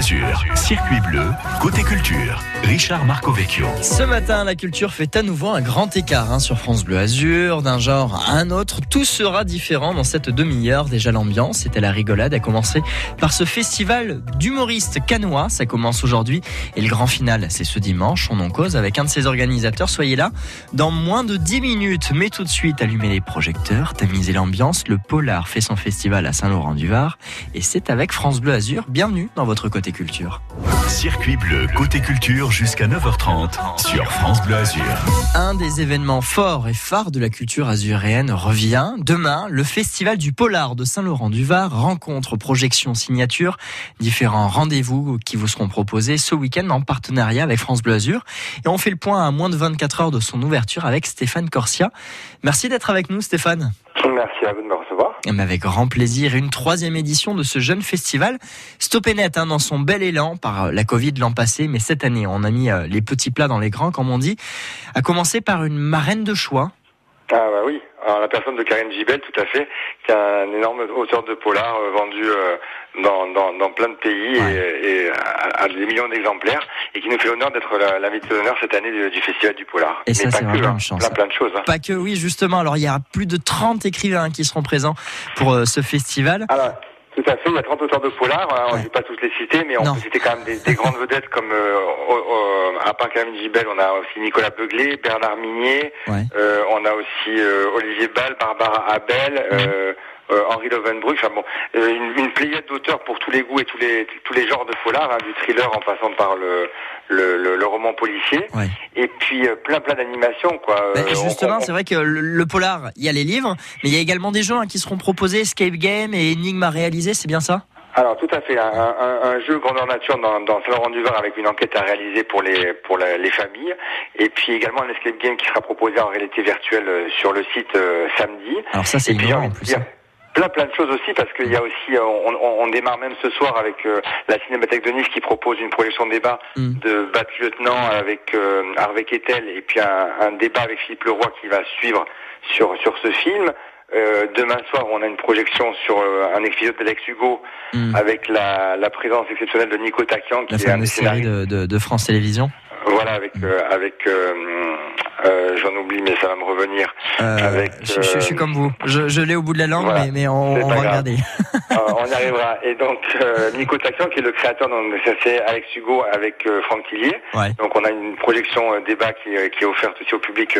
Circuit bleu, côté culture. Richard Marcovecchio. Ce matin, la culture fait à nouveau un grand écart hein, sur France Bleu Azur, d'un genre à un autre. Tout sera différent dans cette demi-heure. Déjà, l'ambiance c'était la rigolade, a commencé par ce festival d'humoristes canois. Ça commence aujourd'hui et le grand final, c'est ce dimanche. On en cause avec un de ses organisateurs. Soyez là dans moins de 10 minutes. Mais tout de suite, allumez les projecteurs, tamisez l'ambiance. Le Polar fait son festival à Saint-Laurent-du-Var et c'est avec France Bleu Azur. Bienvenue dans votre côté culture. Circuit bleu, côté culture jusqu'à 9h30 sur France Bleu Azur. Un des événements forts et phares de la culture azuréenne revient. Demain, le festival du Polar de Saint-Laurent-du-Var rencontre, projection, signature, différents rendez-vous qui vous seront proposés ce week-end en partenariat avec France Bleu Azur. Et on fait le point à moins de 24 heures de son ouverture avec Stéphane Corsia. Merci d'être avec nous, Stéphane. Merci à vous de me recevoir. Mais avec grand plaisir, une troisième édition de ce jeune festival. Stoppé net hein, dans son bel élan par la Covid l'an passé, mais cette année, on a mis euh, les petits plats dans les grands, comme on dit. A commencer par une marraine de choix. Ah bah oui, alors la personne de Karine Gibel, tout à fait, qui est un énorme auteur de polar euh, vendu euh, dans, dans, dans, plein de pays et, et à, des millions d'exemplaires, et qui nous fait l'honneur d'être l'invité d'honneur cette année du, du, Festival du Polar. Et ça, c'est vraiment hein, une chance. Plein, plein de choses. Hein. Pas que, oui, justement. Alors, il y a plus de 30 écrivains qui seront présents pour euh, ce festival. Alors, tout à fait, il y a 30 auteurs de polar, hein, on ne ouais. pas tous les citer, mais on Non. peut citer quand même des, des grandes vedettes comme, euh, euh, à part Camille Gibel, on a aussi Nicolas Begley, Bernard Minier, Ouais. euh, on a aussi euh, Olivier Ball, Barbara Abel, euh, Henri Lovenbruch, enfin bon, euh, une, une pléiade d'auteurs pour tous les goûts et tous les tous les genres de polar, hein, du thriller en passant par le le, le, le roman policier, Ouais. et puis euh, plein plein d'animations quoi. Bah, Euh, justement, on- c'est vrai que le, le polar, il y a les livres, mais il y a également des jeux hein, qui seront proposés, escape game et énigmes à réaliser, c'est bien ça? Alors tout à fait, un, un, un jeu grandeur nature dans, dans Saint-Laurent-du-Var avec une enquête à réaliser pour les pour la- les familles, et puis également un escape game qui sera proposé en réalité virtuelle euh, sur le site euh, samedi. Alors ça, c'est innovant envie en plus. dire hein. Plein plein de choses aussi parce qu'il y a aussi euh, on, on, on démarre même ce soir avec euh, la Cinémathèque de Nice qui propose une projection débat Mm. de Bat Lieutenant avec euh, Harvey Kettel et puis un, un débat avec Philippe Leroy qui va suivre sur sur ce film. Euh, demain soir, on a une projection sur euh, un épisode d'Alex Hugo Mm. avec la, la présence exceptionnelle de Nico Takian qui La est un des de, de, de France Télévisions. Voilà avec euh, avec euh, j'en oublie mais ça va me revenir. Euh, Avec, je, je- je suis euh, comme vous. Je, je l'ai au bout de la langue, voilà. mais, mais on, va grave. regarder. On y arrivera. Et donc Nico Takian qui est le créateur donc c'est Alex Hugo avec Franck Tillier. Ouais. Donc on a une projection débat qui, qui est offerte aussi au public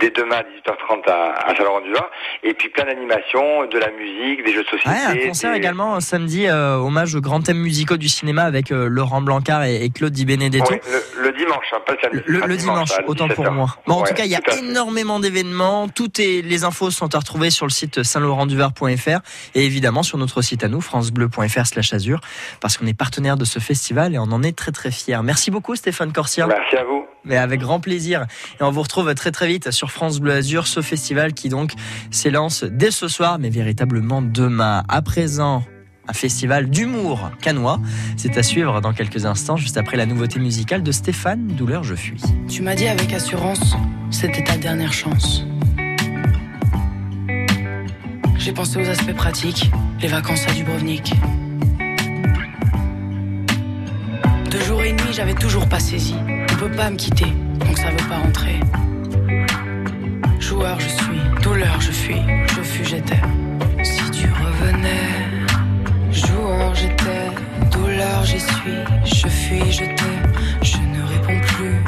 dès demain à 18h30 à, à Saint-Laurent-du-Var. Et puis plein d'animations, de la musique, des jeux de société. Ouais, un concert des- également samedi, hommage aux grands thèmes musicaux du cinéma avec Laurent Blancard et, et Claude Di Benedetto. Ouais, le, le dimanche, hein, pas le samedi. Le, le dimanche, autant pour 17h. moi. Bon, en Ouais, tout cas, il y a énormément d'événements. Toutes les infos sont à retrouver sur le site saint-laurent-du-var.fr et évidemment sur notre site à nous, francebleu.fr slash azur, parce qu'on est partenaire de ce festival et on en est très très fiers. Merci beaucoup Stéphane Corsia. Merci à vous. Mais avec grand plaisir. Et on vous retrouve très très vite sur France Bleu Azur, ce festival qui donc s'élance dès ce soir, mais véritablement demain. À présent, un festival d'humour canois. C'est à suivre dans quelques instants, juste après la nouveauté musicale de Stéphane Douleur Je fuis. Tu m'as dit avec assurance, c'était ta dernière chance. J'ai pensé aux aspects pratiques, les vacances à Dubrovnik. Deux jours et demi, j'avais toujours pas saisi. On peut pas me quitter, donc ça veut pas rentrer. Joueur, je suis, douleur, je fuis, je fus, j'étais. Si tu revenais, joueur, j'étais, douleur, j'y suis, je fuis, je t'aime, je ne réponds plus.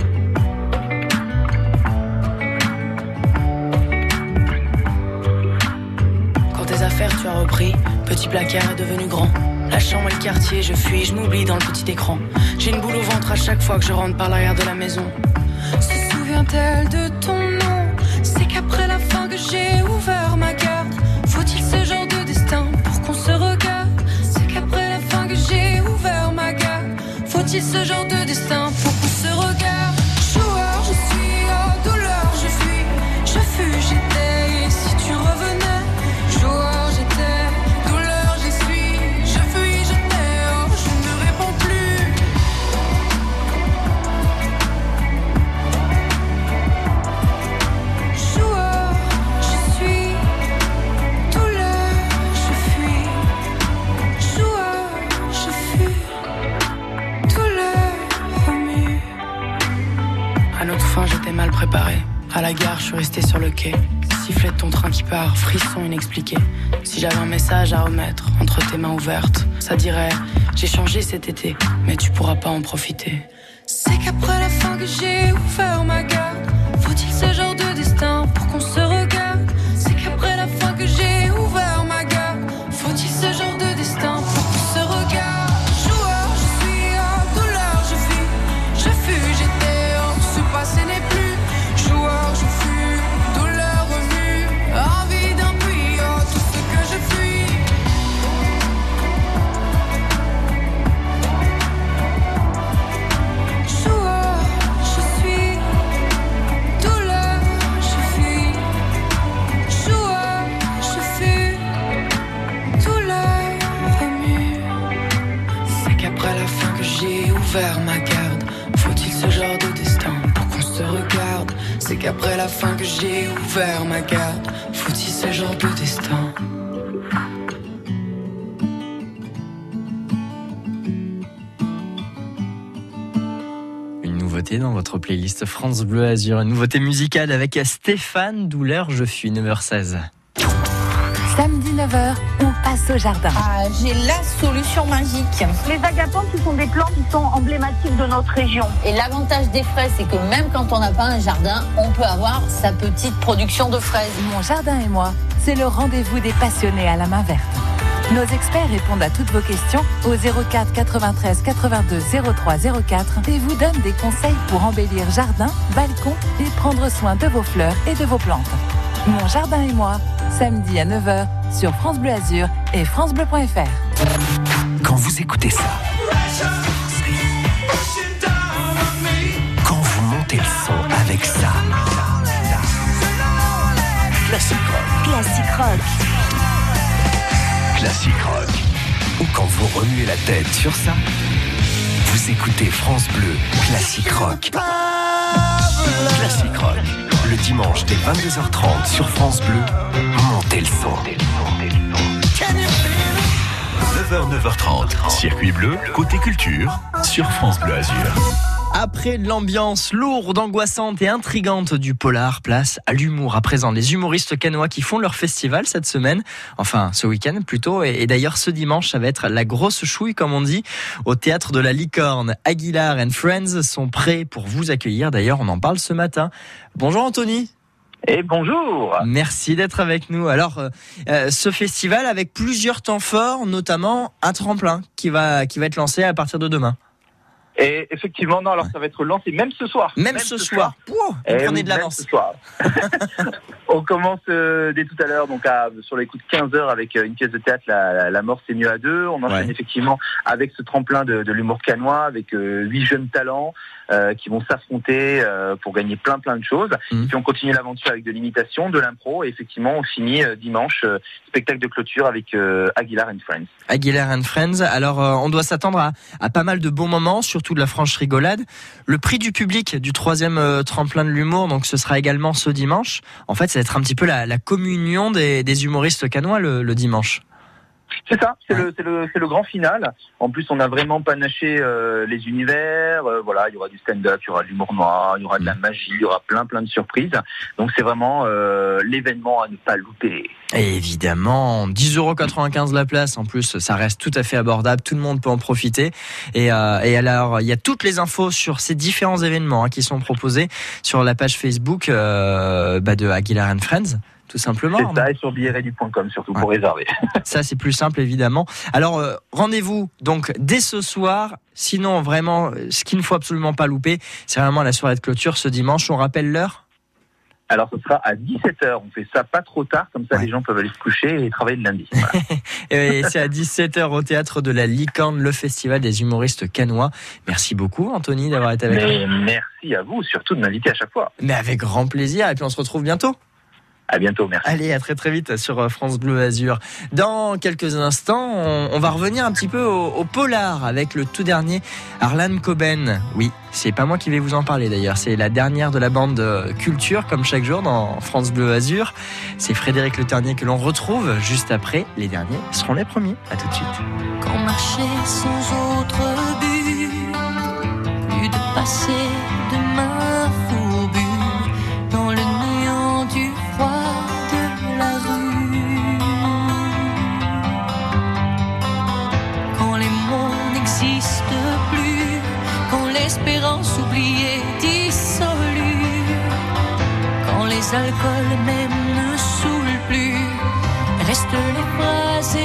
Quand tes affaires tu as repris, petit placard est devenu grand. La chambre et le quartier, je fuis, je m'oublie dans le petit écran. J'ai une boule au ventre à chaque fois que je rentre par l'arrière de la maison. Se souvient-elle de ton Ce genre de destin Si j'avais un message à remettre entre tes mains ouvertes, ça dirait J'ai changé cet été, mais tu pourras pas en profiter. C'est qu'après la fin que j'ai ouvert ma garde, faut-il ce genre de destin pour qu'on se regarde? Ouvert ma dans votre playlist France Bleu Azur, une nouveauté musicale avec Stéphane Douleur, je suis 9h16. Samedi 9h, on passe au jardin. Ah, j'ai la solution magique. Les agapantes, ce sont des plantes qui sont emblématiques de notre région. Et l'avantage des fraises, c'est que même quand on n'a pas un jardin, on peut avoir sa petite production de fraises. Mon jardin et moi, c'est le rendez-vous des passionnés à la main verte. Nos experts répondent à toutes vos questions au 04 93 82 03 04 et vous donnent des conseils pour embellir jardin, balcon et prendre soin de vos fleurs et de vos plantes. Mon jardin et moi, samedi à 9h sur France Bleu Azur et francebleu.fr. Quand vous écoutez ça, quand vous montez le son avec ça, classique rock, Classique rock. Classique rock. ou quand vous remuez la tête sur ça, vous écoutez France Bleu, classique rock. Classique rock, le dimanche dès 22h30 sur France Bleu, montez le son. 9h, 9h30. Circuit bleu, côté culture, sur France Bleu Azur. Après l'ambiance lourde, angoissante et intrigante du polar, place à l'humour. À présent, les humoristes canois qui font leur festival cette semaine, enfin ce week-end plutôt, et, et d'ailleurs ce dimanche, ça va être la grosse chouille comme on dit, au théâtre de la Licorne. Aguilar and Friends sont prêts pour vous accueillir. D'ailleurs, on en parle ce matin. Bonjour Anthony. Et bonjour Merci d'être avec nous. Alors, euh, euh, ce festival avec plusieurs temps forts, notamment un tremplin qui va qui va être lancé à partir de demain. Et effectivement, non, alors ça va être lancé même ce soir. Même, ce, soir. Pouah, vous Eh prenez de l'avance. ce soir. On commence euh, dès tout à l'heure, donc à, sur les coups de 15 heures avec euh, une pièce de théâtre, La, la, La mort c'est mieux à deux. On enchaîne Ouais. effectivement avec ce tremplin de, de l'humour canois, avec euh, huit jeunes talents qui vont s'affronter pour gagner plein plein de choses. Mhm. Et puis on continue l'aventure avec de l'imitation, de l'impro, et effectivement on finit dimanche spectacle de clôture avec Aguilar and Friends. Aguilar and Friends. Alors, on doit s'attendre à, à pas mal de bons moments, surtout de la franche rigolade. Le prix du public du troisième euh, tremplin de l'humour, donc ce sera également ce dimanche. En fait, ça va être un petit peu la, communion des, humoristes canois le dimanche. C'est ça, c'est Ouais. le, le, grand final. En plus, on a vraiment panaché euh, les univers. Euh, voilà, il y aura du stand-up, il y aura de l'humour noir, il y aura de la Mm. magie, il y aura plein plein de surprises. Donc c'est vraiment euh, l'événement à ne pas louper. Et évidemment, 10,95€ la place. En plus, ça reste tout à fait abordable. Tout le monde peut en profiter. Et, et alors, il y a toutes les infos sur ces différents événements hein, qui sont proposés sur la page Facebook bah, de Aguilar and Friends, tout simplement. C'est ça, et sur billetredu.com surtout pour réserver. Ça, c'est plus simple, évidemment. Alors, euh, rendez-vous donc dès ce soir. Sinon, vraiment, euh, ce qu'il ne faut absolument pas louper, c'est vraiment la soirée de clôture ce dimanche. On rappelle l'heure Alors ce sera à 17h. On fait ça pas trop tard, comme ça Ouais. les gens peuvent aller se coucher et travailler le lundi. Voilà. Et c'est à 17h au théâtre de la Licorne, le festival des humoristes canois. Merci beaucoup, Anthony, d'avoir été avec nous. Merci à vous surtout de m'inviter à chaque fois. Mais avec grand plaisir. Et puis, on se retrouve bientôt. À bientôt, merci. Allez, à très très vite sur euh, France Bleu Azur. Dans quelques instants, on, on va revenir un petit peu au, au polar avec le tout dernier Arlan Coben. Oui, c'est pas moi qui vais vous en parler d'ailleurs. C'est la dernière de la bande euh, Culture, comme chaque jour dans France Bleu Azur. C'est Frédéric Le Ternier que l'on retrouve juste après. Les derniers seront les premiers. À tout de suite. Quand marcher sans autre but, plus de passé, de alcools même ne saoulent plus, restent les phrases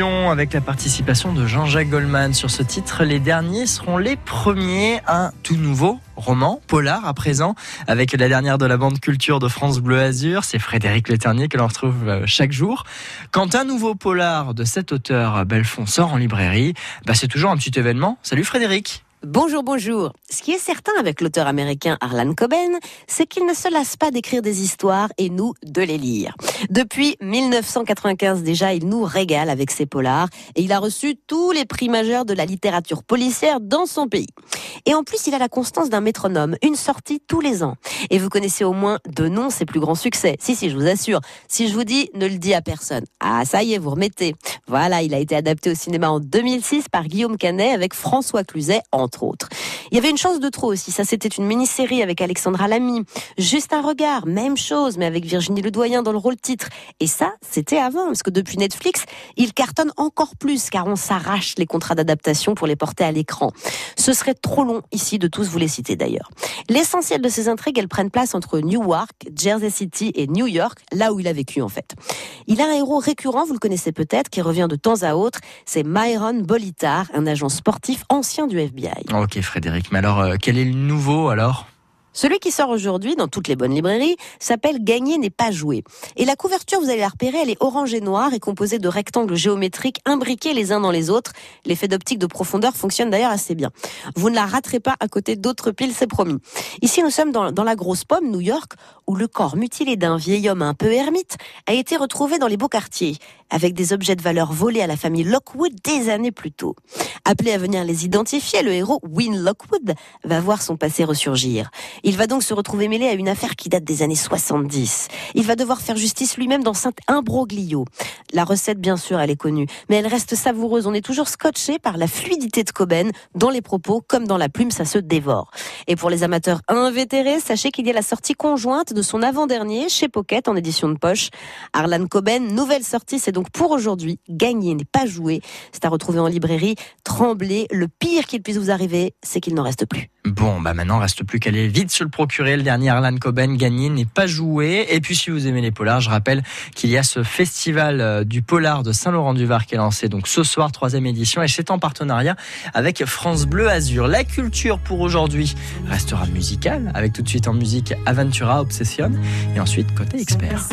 Avec la participation de Jean-Jacques Goldman sur ce titre. Les derniers seront les premiers. Un tout nouveau roman, polar à présent, avec la dernière de la bande culture de France Bleu Azur. C'est Frédéric Le Ternier que l'on retrouve euh, chaque jour. Quand un nouveau polar de cet auteur Belfond sort en librairie, bah c'est toujours un petit événement. Salut Frédéric. Bonjour, bonjour. Ce qui est certain avec l'auteur américain Harlan Coben, c'est qu'il ne se lasse pas d'écrire des histoires et nous de les lire. Depuis 1995 déjà, il nous régale avec ses polars et il a reçu tous les prix majeurs de la littérature policière dans son pays. Et en plus, il a la constance d'un métronome, une sortie tous les ans. Et vous connaissez au moins deux noms ses plus grands succès. Si, si, je vous assure. Si je vous dis, ne le dis à personne. Ah, ça y est, vous remettez. Voilà, il a été adapté au cinéma en 2006 par Guillaume Canet avec François Cluzet, entre autres. Il y avait une chance de trop aussi. Ça, c'était une mini-série avec Alexandra Lamy. Juste un regard, même chose, mais avec Virginie Ledoyen dans le rôle titre. Et ça, c'était avant, parce que depuis Netflix, il cartonne encore plus, car on s'arrache les contrats d'adaptation pour les porter à l'écran. Ce serait trop long ici de tous vous les citer d'ailleurs. L'essentiel de ces intrigues, elles prennent place entre Newark, Jersey City et New York, là où il a vécu en fait. Il a un héros récurrent, vous le connaissez peut-être, qui revient de temps à autre, c'est Myron Bolitar, un agent sportif ancien du FBI. Ok Frédéric, mais alors euh, quel est le nouveau alors? Celui qui sort aujourd'hui dans toutes les bonnes librairies s'appelle Gagner n'est pas joué. Et la couverture, vous allez la repérer, elle est orange et noire et composée de rectangles géométriques imbriqués les uns dans les autres. L'effet d'optique de profondeur fonctionne d'ailleurs assez bien. Vous ne la raterez pas à côté d'autres piles, c'est promis. Ici, nous sommes dans, dans la grosse pomme, New York, où le corps mutilé d'un vieil homme un peu ermite a été retrouvé dans les beaux quartiers, avec des objets de valeur volés à la famille Lockwood des années plus tôt. Appelé à venir les identifier, le héros Win Lockwood va voir son passé ressurgir. Il va donc se retrouver mêlé à une affaire qui date des années 70. Il va devoir faire justice lui-même dans Saint Imbroglio. La recette, bien sûr, elle est connue, mais elle reste savoureuse. On est toujours scotché par la fluidité de Coben, dans les propos comme dans la plume, ça se dévore. Et pour les amateurs invétérés, sachez qu'il y a la sortie conjointe de son avant-dernier chez Pocket en édition de poche. Arlan Coben, nouvelle sortie, c'est donc pour aujourd'hui, gagner n'est pas jouer. C'est à retrouver en librairie. Trembler. le pire qu'il puisse vous arriver, c'est qu'il n'en reste plus. Bon, bah maintenant, reste plus qu'à aller vite se le procurer. Le dernier Arlan Coben, gagner n'est pas joué. Et puis, si vous aimez les polars, je rappelle qu'il y a ce festival euh, du polar de Saint-Laurent-du-Var qui est lancé ce soir, troisième édition, et c'est en partenariat avec France Bleu Azur. La culture pour aujourd'hui restera musicale, avec tout de suite en musique Aventura Obsession, et ensuite côté expert.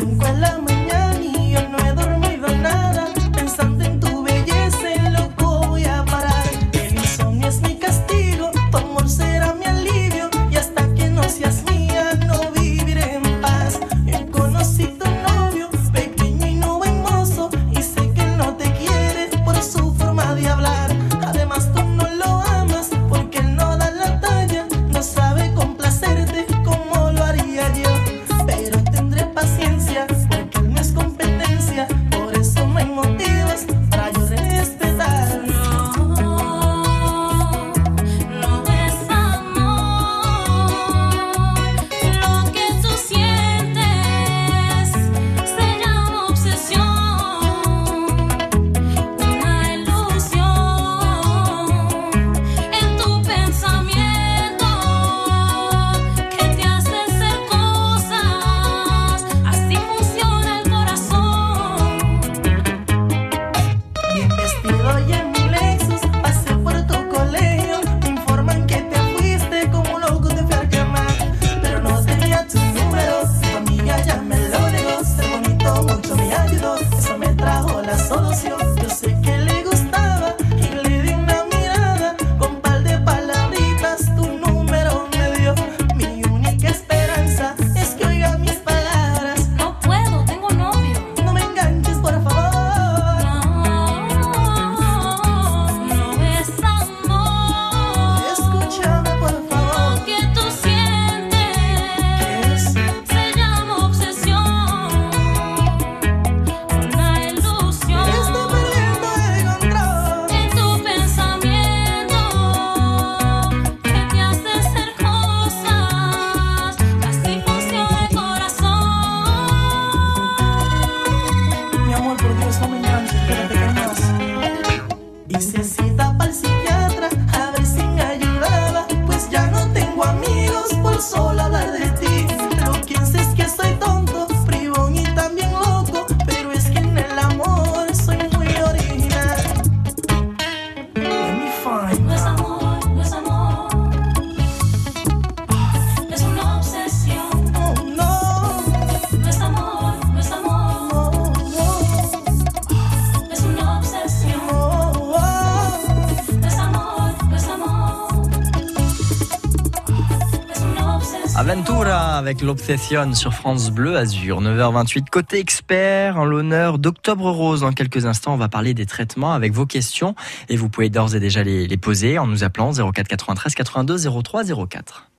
avec l'Obsession sur France Bleu Azur, 9h28. Côté expert, en l'honneur d'Octobre Rose. En quelques instants, on va parler des traitements avec vos questions et vous pouvez d'ores et déjà les, les, poser en nous appelant 04 93 82 03 04.